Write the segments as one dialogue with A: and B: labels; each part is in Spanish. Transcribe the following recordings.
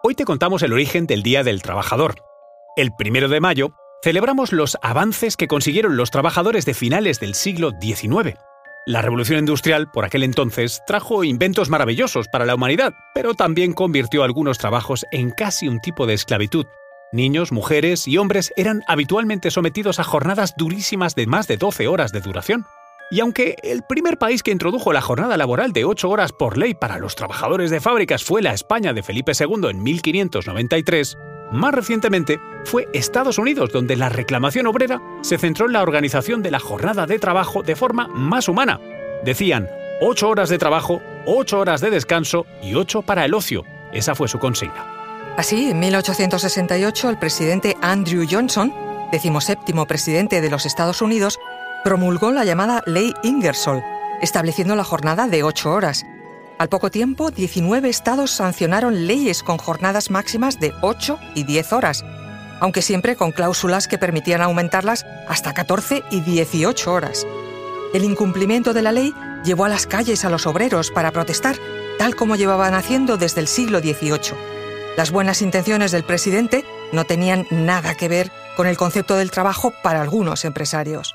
A: Hoy te contamos el origen del Día del Trabajador. El primero de mayo celebramos los avances que consiguieron los trabajadores de finales del siglo XIX. La revolución industrial, por aquel entonces, trajo inventos maravillosos para la humanidad, pero también convirtió algunos trabajos en casi un tipo de esclavitud. Niños, mujeres y hombres eran habitualmente sometidos a jornadas durísimas de más de 12 horas de duración. Y aunque el primer país que introdujo la jornada laboral de 8 horas por ley para los trabajadores de fábricas fue la España de Felipe II en 1593, más recientemente fue Estados Unidos donde la reclamación obrera se centró en la organización de la jornada de trabajo de forma más humana. Decían 8 horas de trabajo, 8 horas de descanso y 8 para el ocio. Esa fue su consigna.
B: Así, en 1868, el presidente Andrew Johnson, decimoséptimo presidente de los Estados Unidos, promulgó la llamada Ley Ingersoll, estableciendo la jornada de ocho horas. Al poco tiempo, 19 estados sancionaron leyes con jornadas máximas de 8 y 10 horas, aunque siempre con cláusulas que permitían aumentarlas hasta 14 y 18 horas. El incumplimiento de la ley llevó a las calles a los obreros para protestar, tal como llevaban haciendo desde el siglo XVIII. Las buenas intenciones del presidente no tenían nada que ver con el concepto del trabajo para algunos empresarios.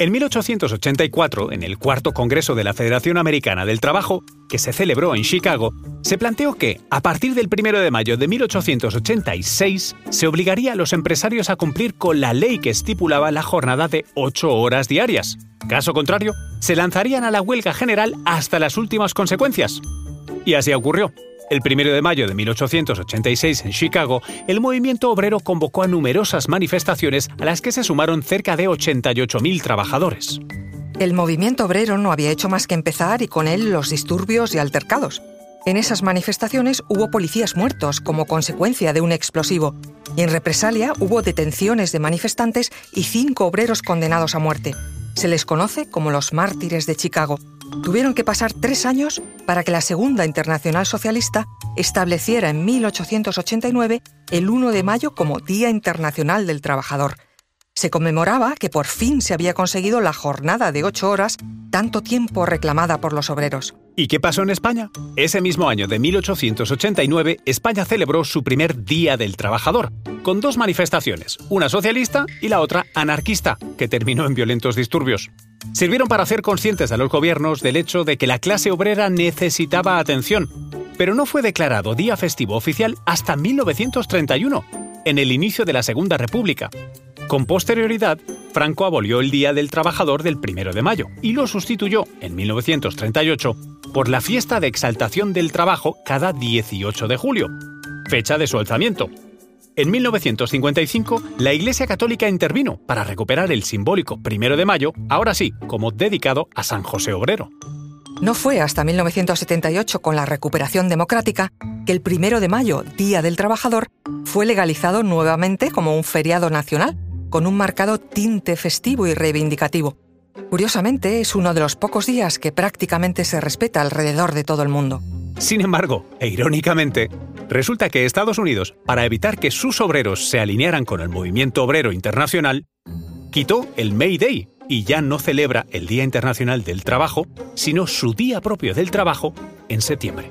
A: En 1884, en el cuarto Congreso de la Federación Americana del Trabajo, que se celebró en Chicago, se planteó que, a partir del 1 de mayo de 1886, se obligaría a los empresarios a cumplir con la ley que estipulaba la jornada de 8 horas diarias. Caso contrario, se lanzarían a la huelga general hasta las últimas consecuencias. Y así ocurrió. El 1 de mayo de 1886 en Chicago, el movimiento obrero convocó a numerosas manifestaciones a las que se sumaron cerca de 88.000 trabajadores.
B: El movimiento obrero no había hecho más que empezar y con él los disturbios y altercados. En esas manifestaciones hubo policías muertos como consecuencia de un explosivo y en represalia hubo detenciones de manifestantes y cinco obreros condenados a muerte. Se les conoce como los mártires de Chicago Tuvieron que pasar tres años para que la Segunda Internacional Socialista estableciera en 1889 el 1 de mayo como Día Internacional del Trabajador. Se conmemoraba que por fin se había conseguido la jornada de ocho horas, tanto tiempo reclamada por los obreros.
A: ¿Y qué pasó en España? Ese mismo año de 1889, España celebró su primer Día del Trabajador, con dos manifestaciones, una socialista y la otra anarquista, que terminó en violentos disturbios. Sirvieron para hacer conscientes a los gobiernos del hecho de que la clase obrera necesitaba atención, pero no fue declarado día festivo oficial hasta 1931, en el inicio de la Segunda República. Con posterioridad, Franco abolió el Día del Trabajador del 1 de mayo y lo sustituyó, en 1938, por la fiesta de exaltación del trabajo cada 18 de julio, fecha de su alzamiento, en 1955, la Iglesia Católica intervino para recuperar el simbólico primero de mayo, ahora sí, como dedicado a San José Obrero.
B: No fue hasta 1978, con la recuperación democrática, que el primero de mayo, Día del Trabajador, fue legalizado nuevamente como un feriado nacional, con un marcado tinte festivo y reivindicativo. Curiosamente, es uno de los pocos días que prácticamente se respeta alrededor de todo el mundo.
A: Sin embargo, e irónicamente, resulta que Estados Unidos, para evitar que sus obreros se alinearan con el movimiento obrero internacional, quitó el May Day y ya no celebra el Día Internacional del Trabajo, sino su día propio del trabajo en septiembre.